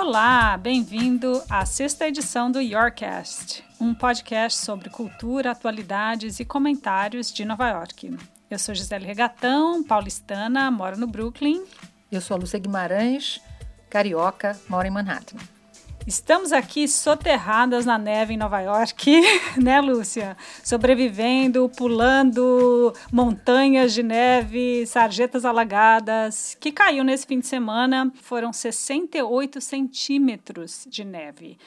Olá, bem-vindo à sexta edição do Yorkcast, um podcast sobre cultura, atualidades e comentários de Nova York. Eu sou Gisele Regatão, paulistana, moro no Brooklyn. Eu sou a Lúcia Guimarães, carioca, moro em Manhattan. Estamos aqui soterradas na neve em Nova York, né, Lúcia? Sobrevivendo, pulando montanhas de neve, sarjetas alagadas, que caiu nesse fim de semana. Foram 68 centímetros de neve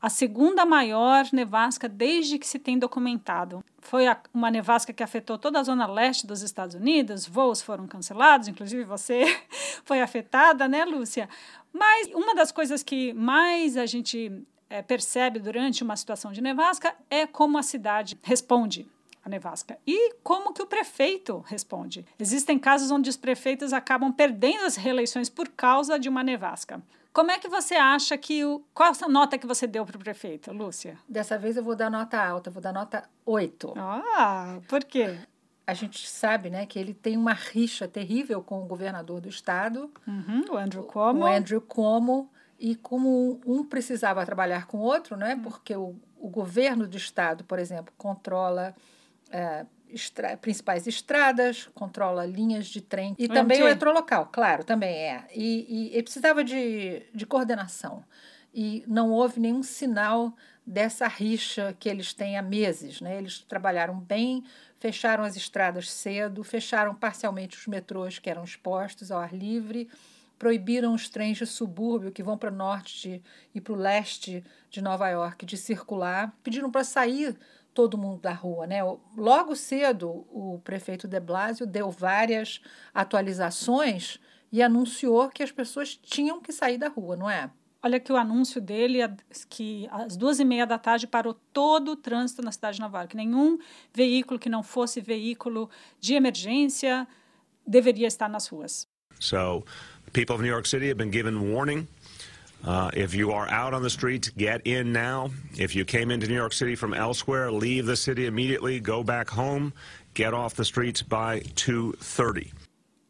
a segunda maior nevasca desde que se tem documentado. Foi a, uma nevasca que afetou toda a zona leste dos Estados Unidos, voos foram cancelados, inclusive você foi afetada, né, Lúcia? Mas uma das coisas que mais a gente é, percebe durante uma situação de nevasca é como a cidade responde à nevasca e como que o prefeito responde. Existem casos onde os prefeitos acabam perdendo as reeleições por causa de uma nevasca. Como é que você acha que o. Qual a nota que você deu para o prefeito, Lúcia? Dessa vez eu vou dar nota alta, vou dar nota 8. Ah, por quê? a gente sabe né, que ele tem uma rixa terrível com o governador do estado, uhum, o Andrew Cuomo. O Andrew Cuomo. E como um precisava trabalhar com o outro, né, uhum. porque o, o governo do estado, por exemplo, controla é, estra principais estradas, controla linhas de trem e também o metrô local, claro, também é. E, e, e precisava de, de coordenação. E não houve nenhum sinal dessa rixa que eles têm há meses. Né? Eles trabalharam bem, fecharam as estradas cedo, fecharam parcialmente os metrôs que eram expostos ao ar livre, proibiram os trens de subúrbio que vão para o norte de, e para o leste de Nova York de circular, pediram para sair todo mundo da rua. Né? Logo cedo, o prefeito de Blasio deu várias atualizações e anunciou que as pessoas tinham que sair da rua, não é? Olha que o anúncio dele, que às duas e meia da tarde parou todo o trânsito na cidade de Nova York. Nenhum veículo que não fosse veículo de emergência deveria estar nas ruas. So, people of New York City have been given warning. Uh, if you are out on the streets, get in now. If you came into New York City from elsewhere, leave the city immediately. Go back home. Get off the streets by 2:30.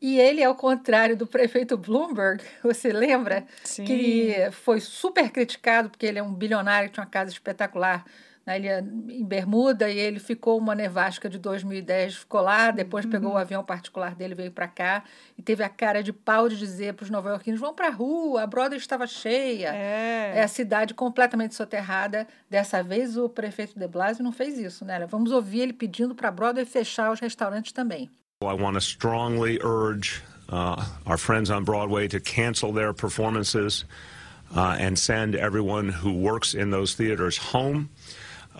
E ele é o contrário do prefeito Bloomberg, você lembra? Sim. Que foi super criticado porque ele é um bilionário que tinha uma casa espetacular na ilha em Bermuda e ele ficou uma nevasca de 2010, ficou lá, depois uhum. pegou o avião particular dele, veio para cá e teve a cara de pau de dizer para os nova-iorquinos, vão para a rua, a Broadway estava cheia. É. é a cidade completamente soterrada. Dessa vez o prefeito de Blasio não fez isso, né? Vamos ouvir ele pedindo para a Broadway fechar os restaurantes também. I want to strongly urge uh, our friends on Broadway to cancel their performances uh, and send everyone who works in those theaters home.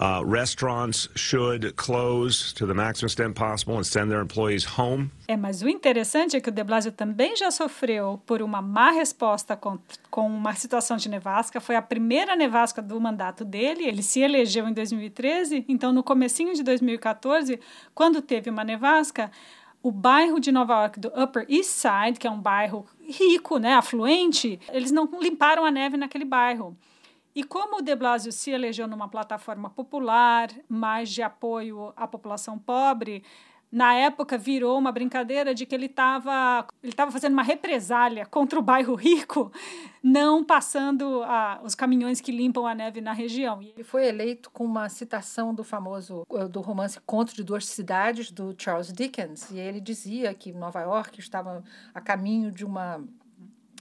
Uh, restaurants should close to the maximum extent possible and send their employees home. É, mas o interessante é que o De Blasio também já sofreu por uma má resposta com, com uma situação de nevasca. Foi a primeira nevasca do mandato dele. Ele se elegeu em 2013, então no comecinho de 2014, quando teve uma nevasca, o bairro de Nova York do Upper East Side, que é um bairro rico, né, afluente, eles não limparam a neve naquele bairro. E como o de Blasio se elegeu numa plataforma popular, mais de apoio à população pobre, na época virou uma brincadeira de que ele estava ele tava fazendo uma represália contra o bairro rico, não passando a, os caminhões que limpam a neve na região. Ele foi eleito com uma citação do famoso do romance Conto de Duas Cidades do Charles Dickens, e ele dizia que Nova York estava a caminho de uma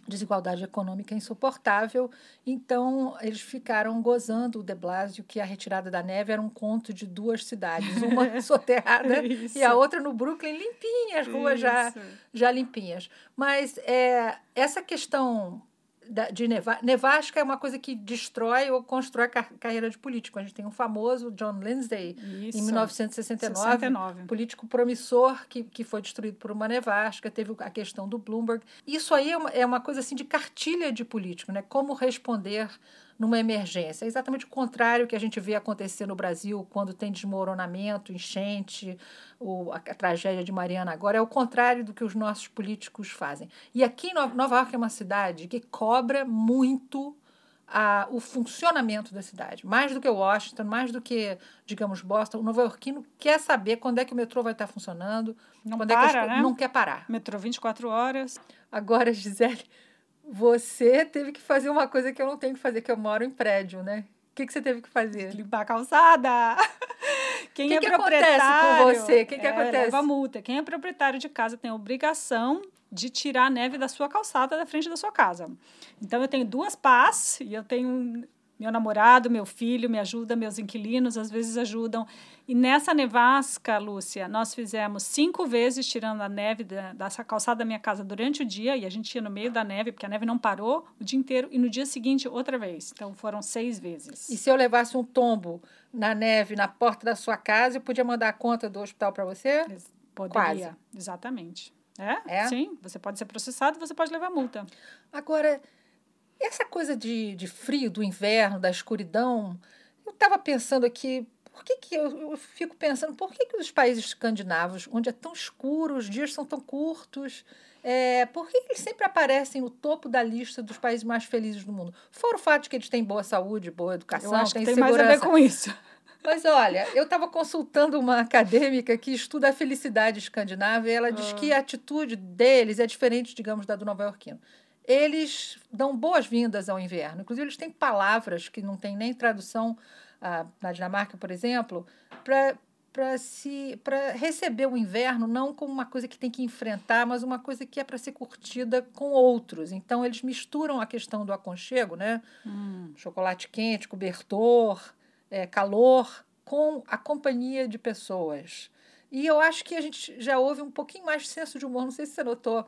desigualdade econômica insuportável. Então, eles ficaram gozando o de Blasio que a retirada da neve era um conto de duas cidades, uma soterrada e a outra no Brooklyn limpinha, as ruas já, já limpinhas. Mas é, essa questão de neva, nevasca é uma coisa que destrói ou constrói a carreira de político. A gente tem um famoso John Lindsay, Isso. em 1969, 69. político promissor que, que foi destruído por uma nevasca. Teve a questão do Bloomberg. Isso aí é uma, é uma coisa assim de cartilha de político, né? Como responder numa emergência. É exatamente o contrário que a gente vê acontecer no Brasil quando tem desmoronamento, enchente, o, a, a, tragédia de Mariana agora. É o contrário do que os nossos políticos fazem. E aqui em Nova York é uma cidade que cobra muito a, o funcionamento da cidade. Mais do que Washington, mais do que, digamos, Boston, o nova-iorquino quer saber quando é que o metrô vai estar funcionando. Não quando para, é que né? Não quer parar. Metrô 24 horas. Agora, Gisele, você teve que fazer uma coisa que eu não tenho que fazer, que eu moro em prédio, né? O que, que você teve que fazer? Limpar a calçada. Quem que é que proprietário. acontece com você? Que que é, acontece? Leva multa. Quem é proprietário de casa tem a obrigação de tirar a neve da sua calçada da frente da sua casa. Então eu tenho duas pás e eu tenho meu namorado, meu filho me ajuda, meus inquilinos às vezes ajudam. E nessa nevasca, Lúcia, nós fizemos cinco vezes tirando a neve da, dessa calçada da minha casa durante o dia e a gente ia no meio da neve, porque a neve não parou o dia inteiro, e no dia seguinte outra vez. Então foram seis vezes. E se eu levasse um tombo na neve na porta da sua casa, eu podia mandar a conta do hospital para você? Poderia, Quase. exatamente. É? é? Sim, você pode ser processado, você pode levar multa. Agora, essa coisa de, de frio, do inverno, da escuridão, eu estava pensando aqui, por que, que eu, eu, fico pensando, por que, que os países escandinavos, onde é tão escuro, os dias são tão curtos, é, por que eles sempre aparecem no topo da lista dos países mais felizes do mundo? Fora o fato de que eles têm boa saúde, boa educação, eu acho têm que tem segurança. mais a ver com isso. Mas olha, eu estava consultando uma acadêmica que estuda a felicidade escandinava e ela diz que a atitude deles é diferente, digamos, da do nova-iorquino eles dão boas-vindas ao inverno. Inclusive, eles têm palavras que não tem nem tradução ah, na Dinamarca, por exemplo, para para se para receber o inverno não como uma coisa que tem que enfrentar, mas uma coisa que é para ser curtida com outros. Então eles misturam a questão do aconchego, né? Hum. Chocolate quente, cobertor, é, calor, com a companhia de pessoas. E eu acho que a gente já houve um pouquinho mais de senso de humor. Não sei se você notou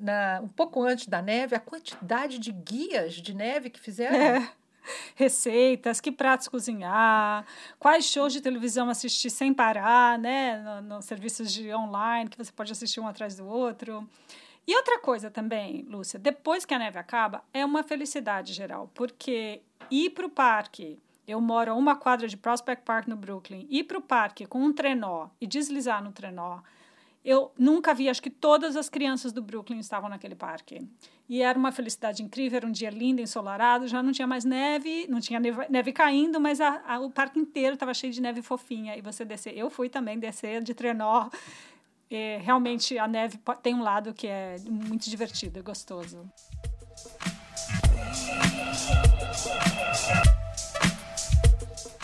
na, um pouco antes da neve, a quantidade de guias de neve que fizeram. É. Receitas, que pratos cozinhar, quais shows de televisão assistir sem parar, né? Nos no serviços de online, que você pode assistir um atrás do outro. E outra coisa também, Lúcia, depois que a neve acaba, é uma felicidade geral, porque ir para o parque, eu moro a uma quadra de Prospect Park no Brooklyn, ir para o parque com um trenó e deslizar no trenó, eu nunca vi, acho que todas as crianças do Brooklyn estavam naquele parque. E era uma felicidade incrível, era um dia lindo, ensolarado, já não tinha mais neve, não tinha neve, neve caindo, mas a, a, o parque inteiro estava cheio de neve fofinha. E você descer, eu fui também descer de trenó. E, realmente a neve tem um lado que é muito divertido e gostoso.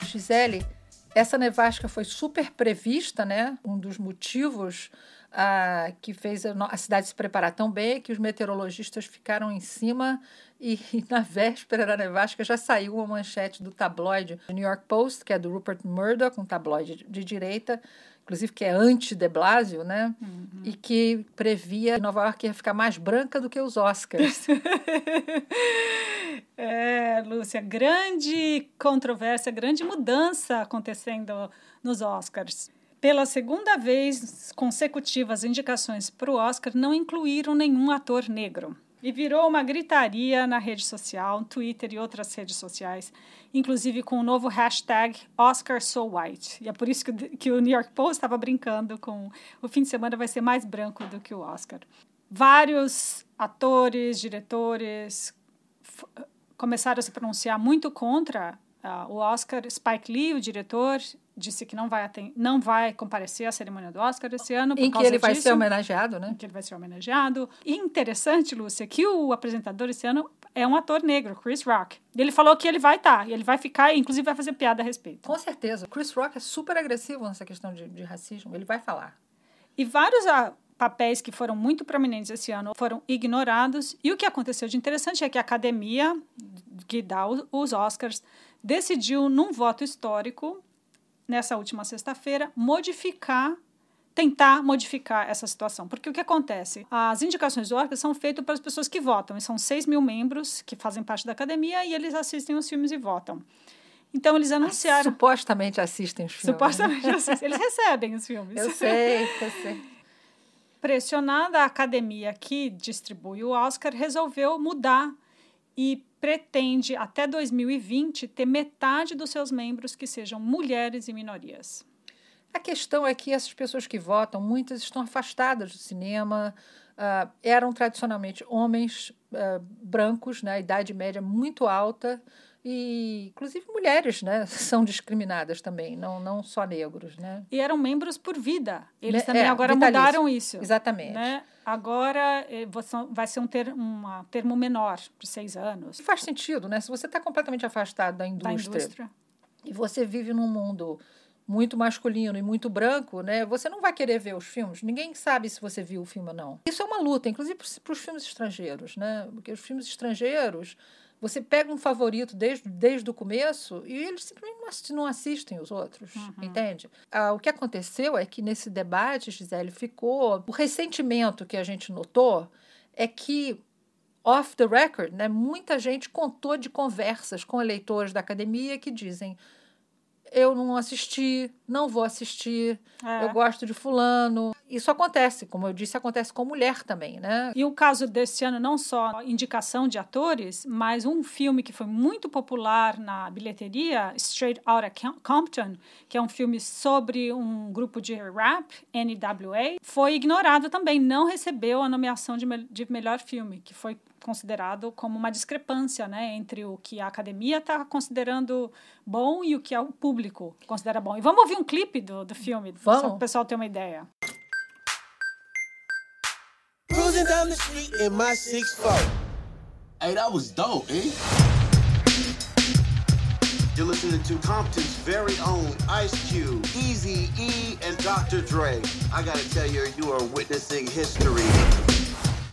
Gisele, essa nevasca foi super prevista, né? Um dos motivos ah, que fez a, cidade se preparar tão bem é que os meteorologistas ficaram em cima e, e, na véspera da nevasca já saiu uma manchete do tabloide New York Post, que é do Rupert Murdoch, um tabloide de, de direita, inclusive que é anti-de Blasio, né? Uhum. E que previa que Nova York ia ficar mais branca do que os Oscars. é, Lúcia, grande controvérsia, grande mudança acontecendo nos Oscars. Pela segunda vez consecutiva, as indicações para o Oscar não incluíram nenhum ator negro. E virou uma gritaria na rede social, Twitter e outras redes sociais, inclusive com o novo hashtag OscarSoWhite. E é por isso que, que o New York Post estava brincando com o fim de semana vai ser mais branco do que o Oscar. Vários atores, diretores começaram a se pronunciar muito contra uh, o Oscar. Spike Lee, o diretor, disse que não vai, não vai comparecer à cerimônia do Oscar esse ano. em que ele vai ser homenageado, né? Em que ele vai ser homenageado. E interessante, Lúcia, que o apresentador esse ano é um ator negro, Chris Rock. Ele falou que ele vai estar, tá, e ele vai ficar, e inclusive vai fazer piada a respeito. Com certeza. Chris Rock é super agressivo nessa questão de, de racismo, ele vai falar. E vários ah, papéis que foram muito prominentes esse ano foram ignorados. E o que aconteceu de interessante é que a academia, que dá os Oscars, decidiu, num voto histórico, nessa última sexta-feira, modificar tentar modificar essa situação. Porque o que acontece? As indicações do Oscar são feitas para as pessoas que votam, e são 6 mil membros que fazem parte da academia e eles assistem os filmes e votam. Então, eles anunciaram. Ah, supostamente assistem os filmes. Supostamente assistem. Eles recebem os filmes. Eu sei, eu sei. Pressionada, a academia que distribui o Oscar resolveu mudar e pretende, até 2020, ter metade dos seus membros que sejam mulheres e minorias. A questão é que essas pessoas que votam, muitas estão afastadas do cinema, uh, eram tradicionalmente homens uh, brancos, né, idade média muito alta, E, inclusive, mulheres né, são discriminadas também, não, não só negros. Né? E eram membros por vida. Eles É, também agora vitalício. mudaram isso. Exatamente. Né? Agora eh, vai ser um, ter, um termo menor, de seis anos, Faz sentido, né? Se você está completamente afastado da da indústria, indústria. e você vive num mundo muito masculino e muito branco, né? Você não vai querer ver os filmes. Ninguém sabe se você viu o filme ou não. Isso é uma luta, inclusive para os filmes estrangeiros, né? Porque os filmes estrangeiros, você pega um favorito desde, desde o começo e eles simplesmente não assi- não assistem os outros, entende? Ah, o que aconteceu é que nesse debate, Gisele, ficou o ressentimento que a gente notou é que off the record, né, muita gente contou de conversas com eleitores da academia que dizem eu não assisti, não vou assistir, É. eu gosto de fulano. Isso acontece, como eu disse, acontece com mulher também, né? E o caso desse ano, não só indicação de atores, mas um filme que foi muito popular na bilheteria, Straight Outta Com- Compton, que é um filme sobre um grupo de rap, NWA, foi ignorado também, não recebeu a nomeação de, me- de melhor filme, que foi considerado como uma discrepância né, entre o que a academia está considerando bom e o que o público considera bom. E vamos ouvir um clipe do, do filme, só Vamos. para o pessoal ter uma ideia. Cruising down the street in my 6'4. Hey, that was dope, eh? You're listening to Compton's very own Ice Cube, Easy E, and Dr. Dre. I gotta tell you, you are witnessing history.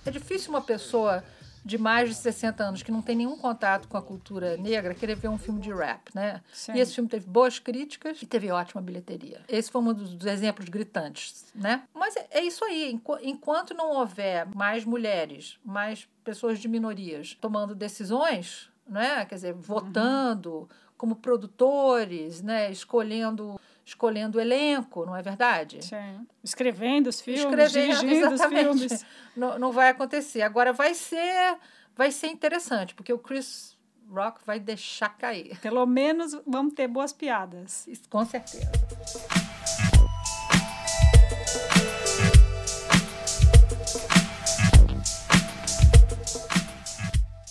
É difícil uma pessoa de mais de 60 anos que não tem nenhum contato com a cultura negra querer ver um filme de rap, né? Sim. E esse filme teve boas críticas e teve ótima bilheteria. Esse foi um dos, exemplos gritantes, né? Mas é, é isso aí. Enqu- enquanto não houver mais mulheres, mais pessoas de minorias tomando decisões, né? Quer dizer, votando como produtores, né? Escolhendo escolhendo elenco, não é verdade? Sim. Escrevendo os filmes, escrevendo, dirigindo os exatamente. filmes. Não, não vai acontecer. Agora vai ser, vai ser interessante, porque o Chris Rock vai deixar cair. Pelo menos vamos ter boas piadas. Isso, com certeza.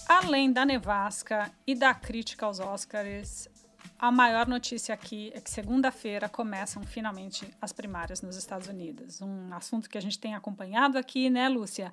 Além da nevasca e da crítica aos Oscars, a maior notícia aqui é que segunda-feira começam finalmente as primárias nos Estados Unidos. Um assunto que a gente tem acompanhado aqui, né, Lúcia?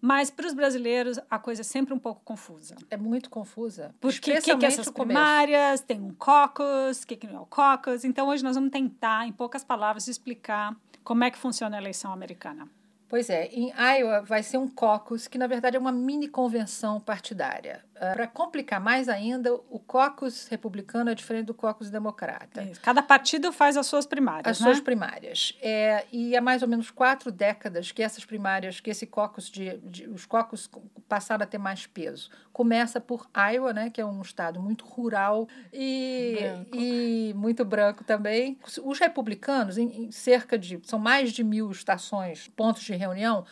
Mas para os brasileiros a coisa é sempre um pouco confusa. É muito confusa. Porque o que, que é essas primárias? Tem um caucus, o que, que não é o caucus? Então hoje nós vamos tentar, em poucas palavras, explicar como é que funciona a eleição americana. Pois é, em Iowa vai ser um caucus, que na verdade é uma mini convenção partidária. Para complicar mais ainda, o caucus republicano é diferente do caucus democrata. Isso. Cada partido faz as suas primárias, As né? suas primárias. É, e há mais ou menos quatro décadas que essas primárias, que esse caucus de, de- os caucus passaram a ter mais peso. Começa por Iowa, né, que é um estado muito rural e, Branco. e muito branco também. Os republicanos, em, em cerca de são mais de mil estações, pontos de reunião.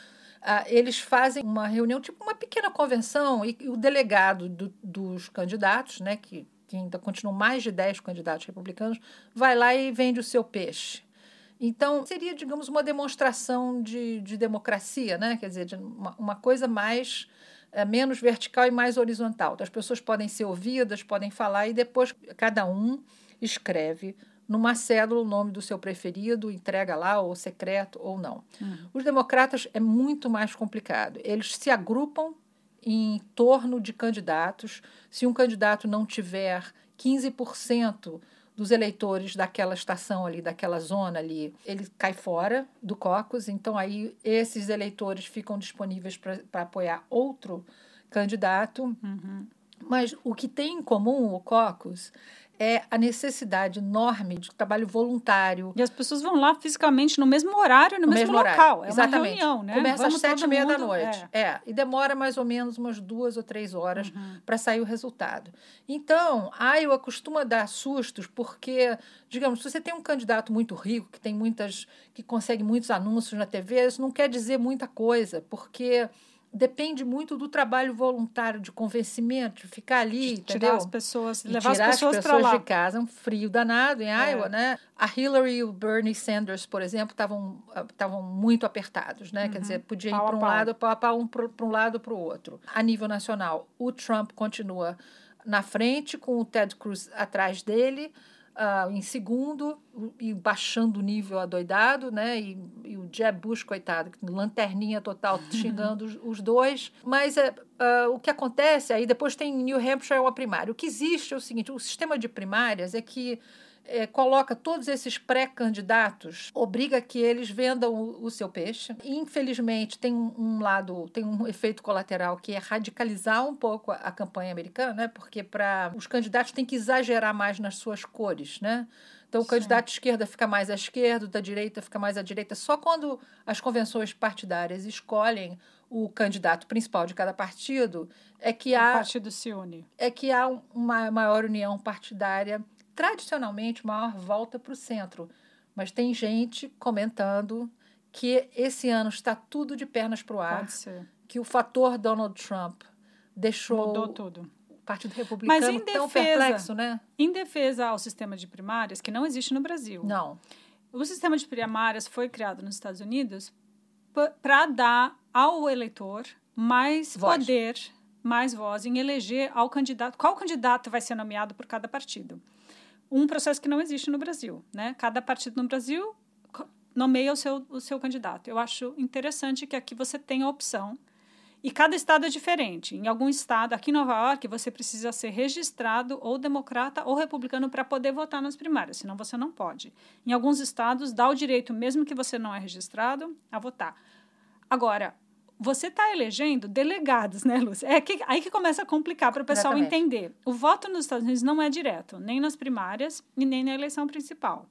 Ah, eles fazem uma reunião, tipo uma pequena convenção, e, o delegado do- dos candidatos, né, que, que ainda continuam mais de 10 candidatos republicanos, vai lá e vende o seu peixe. Então, seria, digamos, uma demonstração de, de democracia, né? quer dizer, uma, uma coisa mais eh, menos vertical e mais horizontal. Então, as pessoas podem ser ouvidas, podem falar, e depois cada um escreve numa cédula o nome do seu preferido, entrega lá, ou secreto, ou não. Os democratas é muito mais complicado. Eles se agrupam em torno de candidatos. Se um candidato não tiver 15% dos eleitores daquela estação ali, daquela zona ali, ele cai fora do caucus. Então, aí, esses eleitores ficam disponíveis para apoiar outro candidato. Mas o que tem em comum o caucus é a necessidade enorme de trabalho voluntário, E as pessoas vão lá fisicamente no mesmo horário, no, mesmo, local. É Exatamente. uma reunião, né? Começa Vamos às sete e meia da mundo- noite. é. É. e demora mais ou menos umas duas ou três horas Uhum. para sair o resultado. Então, Iowa costuma dar sustos porque, digamos, se você tem um candidato muito rico, que tem muitas, que consegue muitos anúncios na TV, isso não quer dizer muita coisa, porque depende muito do trabalho voluntário de convencimento, de ficar ali, Tirar entendeu? as pessoas, E levar as tirar pessoas para lá. de casa, um frio danado em É. Iowa, né? A Hillary e o Bernie Sanders, por exemplo, estavam estavam muito apertados, né? Quer dizer, podia ir Uhum. Pau para um pau. lado, pau a pau, um para um lado para o outro. A nível nacional, o Trump continua na frente, com o Ted Cruz atrás dele, uh, em segundo, e baixando o nível adoidado, né? E, e o Jeb Bush, coitado, lanterninha total, xingando os, os dois. Mas é, uh, o que acontece, aí depois tem New Hampshire uma primária. O que existe é o seguinte: o sistema de primárias é que é, coloca todos esses pré-candidatos, obriga que eles vendam o, o seu peixe. infelizmente, tem um, um, lado, tem um efeito colateral que é radicalizar um pouco a, a campanha americana, né? porque para os candidatos têm que exagerar mais nas suas cores, né? Então, o Sim. candidato de esquerda fica mais à esquerda, da direita fica mais à direita. Só quando as convenções partidárias escolhem o candidato principal de cada partido é que o há. O partido se une. É que há uma maior união partidária tradicionalmente maior volta para o centro. Mas tem gente comentando que esse ano está tudo de pernas para o ar. Que o fator Donald Trump deixou Mudou tudo. o Partido Republicano defesa, tão perplexo, né? Em defesa ao sistema de primárias, que não existe no Brasil. Não. O sistema de primárias foi criado nos Estados Unidos para dar ao eleitor mais voz. poder, mais voz em eleger ao candidato. Qual candidato vai ser nomeado por cada partido? Um processo que não existe no Brasil. Né? Cada partido no Brasil nomeia o seu, o seu candidato. Eu acho interessante que aqui você tenha a opção. E cada estado é diferente. Em algum estado, aqui em Nova York, você precisa ser registrado ou democrata ou republicano para poder votar nas primárias, senão você não pode. Em alguns estados, dá o direito, mesmo que você não é registrado, a votar. Agora, você está elegendo delegados, né, Lúcia? É que, aí que começa a complicar para o pessoal Exatamente. entender. O voto nos Estados Unidos não é direto, nem nas primárias e nem na eleição principal.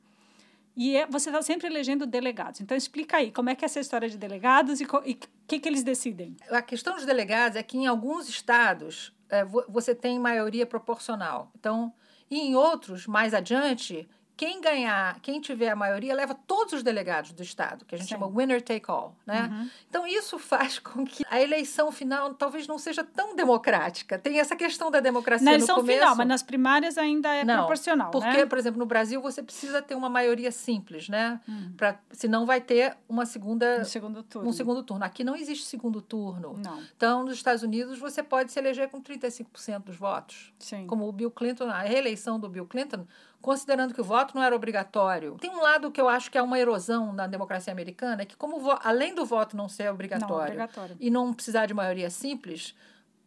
E é, você está sempre elegendo delegados. Então, explica aí, como é que é essa história de delegados e o que, que eles decidem? A questão dos delegados é que em alguns estados é, você tem maioria proporcional. Então, e em outros, mais adiante, quem ganhar, quem tiver a maioria, leva todos os delegados do Estado, que a gente Sim. chama winner take all. Né? Uhum. Então, isso faz com que a eleição final talvez não seja tão democrática. Tem essa questão da democracia Na eleição no começo. final, mas nas primárias ainda é não, proporcional. Porque, né? por exemplo, no Brasil você precisa ter uma maioria simples, né? Uhum. Pra, senão vai ter uma segunda. Um segundo turno. Um segundo turno. Aqui não existe segundo turno. Não. Então, nos Estados Unidos, você pode se eleger com 35% dos votos. Sim. Como o Bill Clinton, a reeleição do Bill Clinton considerando que o voto não era obrigatório. Tem um lado que eu acho que é uma erosão na democracia americana, é que como além do voto não ser obrigatório, não, obrigatório. e não precisar de maioria simples,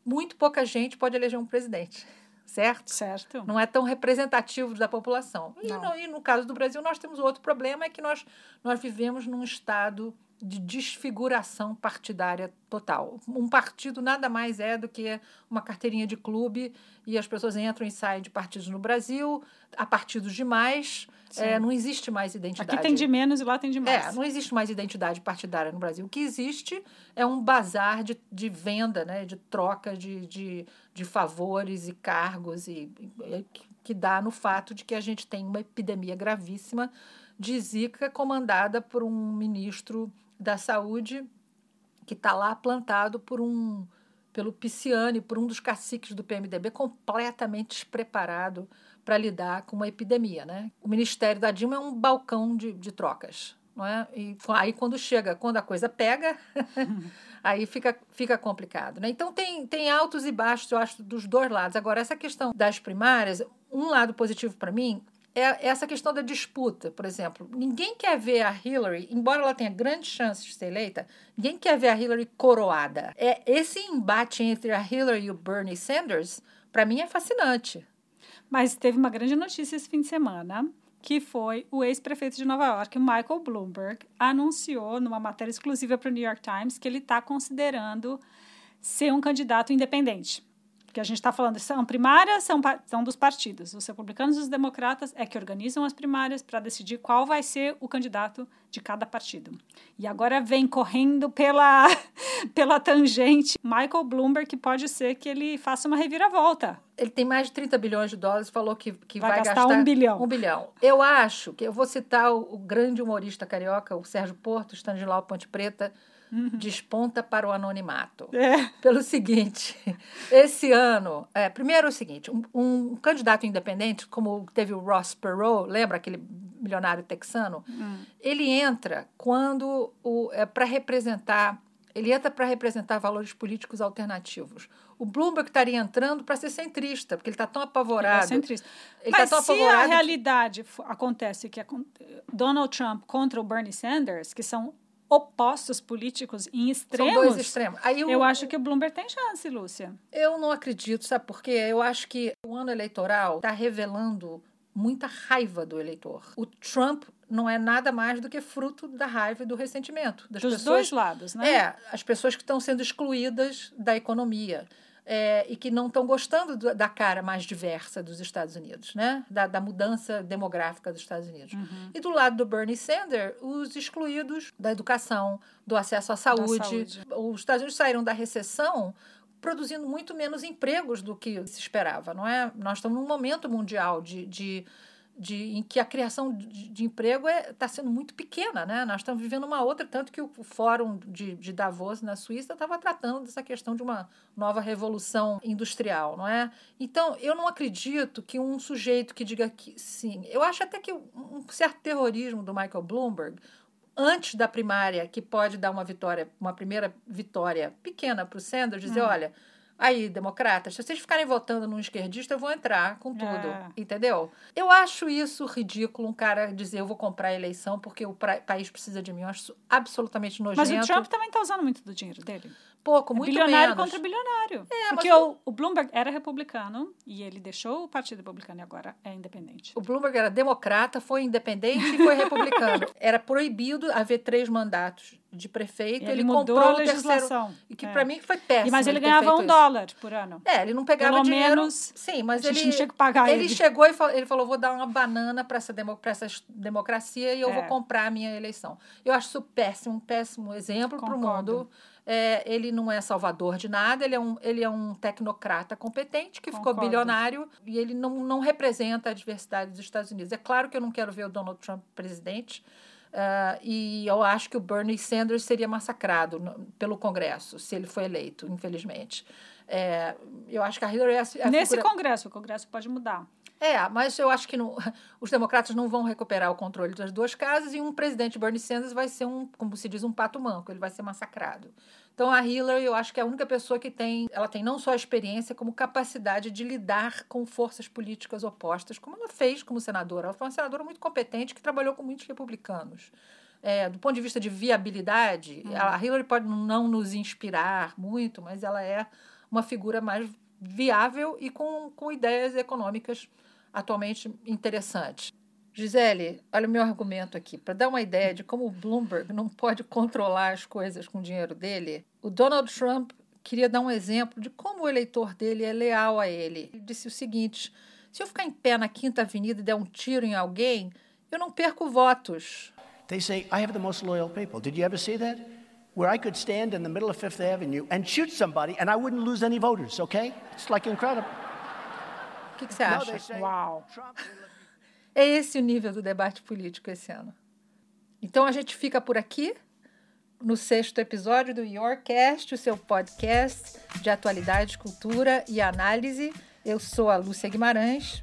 muito pouca gente pode eleger um presidente. Certo? Certo. Não é tão representativo da população. E no, e no, caso do Brasil, nós temos outro problema, é que nós, nós vivemos num estado de desfiguração partidária total. Um partido nada mais é do que uma carteirinha de clube e as pessoas entram e saem de partidos no Brasil, há partidos demais, é, não existe mais identidade. Aqui tem de menos e lá tem de mais. É, não existe mais identidade partidária no Brasil. O que existe é um bazar de, de venda, né, de troca de, de, de favores e cargos e, e que dá no fato de que a gente tem uma epidemia gravíssima de Zika comandada por um ministro da Saúde, que está lá plantado por um pelo Pisciani, por um dos caciques do PMDB, completamente despreparado para lidar com uma epidemia. Né? O Ministério da Dilma é um balcão de, de trocas. Não é? E aí, quando chega, quando a coisa pega, aí fica, fica complicado. Né? Então, tem, tem altos e baixos, eu acho, dos dois lados. Agora, essa questão das primárias, um lado positivo para mim é essa questão da disputa, por exemplo. Ninguém quer ver a Hillary, embora ela tenha grandes chances de ser eleita, ninguém quer ver a Hillary coroada. É esse embate entre a Hillary e o Bernie Sanders, para mim é fascinante. Mas teve uma grande notícia esse fim de semana, que foi o ex-prefeito de Nova York, Michael Bloomberg, anunciou numa matéria exclusiva para o New York Times que ele está considerando ser um candidato independente que a gente está falando, são primárias, são, são dos partidos. Os republicanos e os democratas é que organizam as primárias para decidir qual vai ser o candidato de cada partido. E agora vem correndo pela, pela tangente Michael Bloomberg, que pode ser que ele faça uma reviravolta. Ele tem mais de 30 bilhões de dólares, falou que, que vai, vai gastar, gastar, um bilhão. Um bilhão. Eu acho que eu vou citar o, o grande humorista carioca, o Sérgio Porto, Stanislau Ponte Preta, uhum. desponta para o anonimato. É. Pelo seguinte, esse ano, é, primeiro é o seguinte, um, um, candidato independente, como teve o Ross Perot, lembra aquele milionário texano? Uhum. Ele entra quando, é, para representar Ele entra para representar valores políticos alternativos. O Bloomberg estaria entrando para ser centrista, porque ele está tão apavorado. Ele é centrista. Ele tá Mas tão se a apavorado que- realidade f- acontece que Donald Trump contra o Bernie Sanders, que são opostos políticos em São extremos, dois extremos. Aí o- eu acho que o Bloomberg tem chance, Lúcia. Eu não acredito, sabe por quê? Eu acho que o ano eleitoral está revelando muita raiva do eleitor. O Trump não é nada mais do que fruto da raiva e do ressentimento das Dos pessoas. dois lados, né? É, as pessoas que estão sendo excluídas da economia. É, e que não estão gostando do- da cara mais diversa dos Estados Unidos, né? Da, da mudança demográfica dos Estados Unidos. Uhum. E do lado do Bernie Sanders, os excluídos da educação, do acesso à saúde. saúde. Os Estados Unidos saíram da recessão produzindo muito menos empregos do que se esperava, não é? Nós estamos num momento mundial de, de, de em que a criação de, de emprego está sendo muito pequena, né? Nós estamos vivendo uma outra, tanto que o Fórum de, de Davos na Suíça estava tratando dessa questão de uma nova revolução industrial, não é? Então, eu não acredito que um sujeito que diga que sim, eu acho até que um certo terrorismo do Michael Bloomberg antes da primária, que pode dar uma vitória, uma primeira vitória pequena para o Sanders, dizer, olha, aí, democratas, se vocês ficarem votando num esquerdista, eu vou entrar com tudo, É. entendeu? Eu acho isso ridículo, um cara dizer, eu vou comprar a eleição porque o país precisa de mim. Eu acho absolutamente nojento. Mas o Trump também está usando muito do dinheiro dele. Pouco, É muito bilionário menos. contra bilionário. É, Porque mas o, o Bloomberg era republicano e ele deixou o Partido Republicano e agora é independente. O Bloomberg era democrata, foi independente e foi republicano. Era proibido haver três mandatos de prefeito. Ele Ele, mudou comprou a o terceiro. legislação. E que É. para mim foi péssimo. Mas ele ganhava um isso. dólar por ano. É, ele não pegava Pelo dinheiro. menos, sim, mas ele não tinha que pagar ele ele. chegou e falou, ele falou, vou dar uma banana para essa, demo, essa democracia e eu É. vou comprar a minha eleição. Eu acho isso péssimo, um péssimo exemplo para o mundo. É, ele não é salvador de nada, ele é um, ele é um tecnocrata competente que ficou Concordo. bilionário e ele não, não representa a diversidade dos Estados Unidos. É claro que eu não quero ver o Donald Trump presidente, ah, e eu acho que o Bernie Sanders seria massacrado no- pelo Congresso se ele for eleito, infelizmente. É, eu acho que a Hillary é a, a Nesse figura... Congresso, o Congresso pode mudar. É, mas eu acho que não- os democratas não vão recuperar o controle das duas casas e um presidente Bernie Sanders vai ser um, como se diz, um pato manco, ele vai ser massacrado. Então a Hillary, eu acho que é a única pessoa que tem, ela tem não só experiência, como capacidade de lidar com forças políticas opostas, como ela fez como senadora. Ela foi uma senadora muito competente que trabalhou com muitos republicanos. É, do ponto de vista de viabilidade, a Hillary pode não nos inspirar muito, mas ela é uma figura mais viável e com, com ideias econômicas atualmente interessantes. Gisele, olha o meu argumento aqui. Para dar uma ideia de como o Bloomberg não pode controlar as coisas com o dinheiro dele, o Donald Trump queria dar um exemplo de como o eleitor dele é leal a ele. Ele disse o seguinte: se eu ficar em pé na Quinta Avenida e der um tiro em alguém, eu não perco votos. They say, I have the most loyal people. Did you ever see that? Where I could stand in the middle of Fifth Avenue and shoot somebody and I wouldn't lose any voters, okay? It's like incredible. O que, que você acha? say, Uau. Trump, É esse o nível do debate político esse ano. Então a gente fica por aqui no sexto episódio do Yourcast, o seu podcast de atualidade, cultura e análise. Eu sou a Lúcia Guimarães.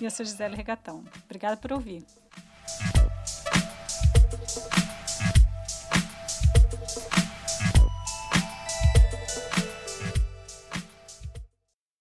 E eu sou Gisele Regatão. Obrigada por ouvir.